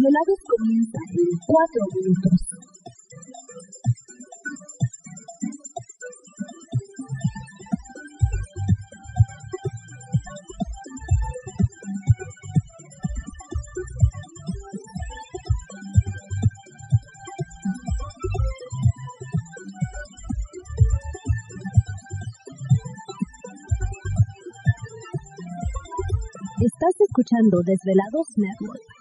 Los desvelados comienzan en 4 minutos. Estás escuchando Desvelados Network.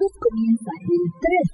Los desvelados comienzan en 3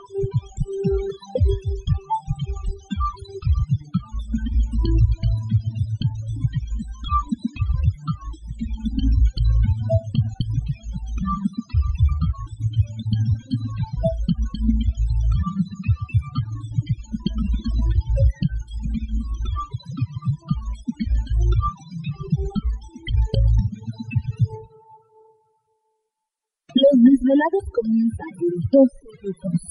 Los desvelados comienzan en 2 minutos.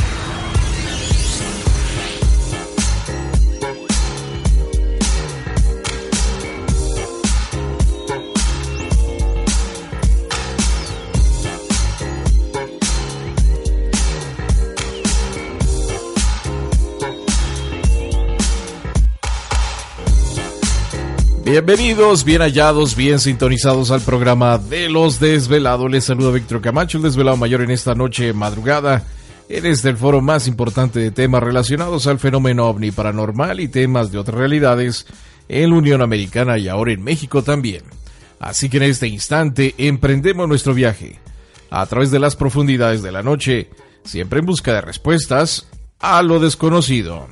Bienvenidos, bien hallados, bien sintonizados al programa de los desvelados. Les saluda Víctor Camacho, el desvelado mayor en esta noche madrugada. En este el foro más importante de temas relacionados al fenómeno ovni paranormal y temas de otras realidades en la Unión Americana y ahora en México también. Así que en este instante emprendemos nuestro viaje a través de las profundidades de la noche, siempre en busca de respuestas a lo desconocido.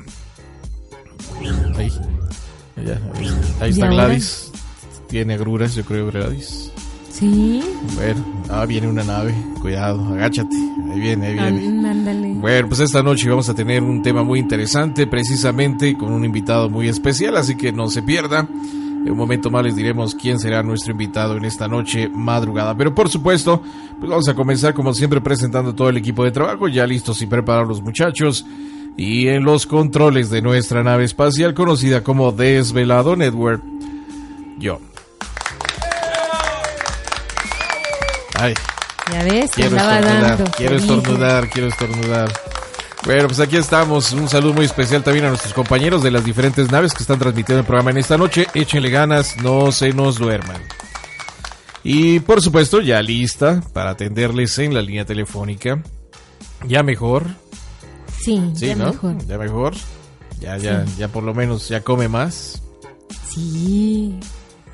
Ahí, ya, ahí, ahí está ¿Y ahora? Gladys. Tiene agruras, yo creo, Gladys. Sí. Bueno, ah, viene una nave. Cuidado, agáchate. Ahí viene, ahí viene. Ándale. Bueno, pues esta noche vamos a tener un tema muy interesante, precisamente con un invitado muy especial, así que no se pierda. En un momento más les diremos quién será nuestro invitado en esta noche madrugada. Pero por supuesto, pues vamos a comenzar como siempre presentando todo el equipo de trabajo, ya listos y preparados los muchachos. Y en los controles de nuestra nave espacial conocida como Desvelado Network, yo. Ay, Ya ves, Quiero estornudar, dando. quiero estornudar, quiero estornudar. Bueno, pues aquí estamos. Un saludo muy especial también a nuestros compañeros de las diferentes naves que están transmitiendo el programa en esta noche. Échenle ganas, no se nos duerman. Y por supuesto, ya lista para atenderles en la línea telefónica. Ya mejor, Sí, sí, ya ¿no? mejor. Ya mejor. Ya, ya, ya por lo menos ya come más. Sí.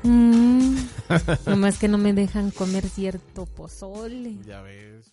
Mm. Nomás que no me dejan comer cierto pozole. Ya ves.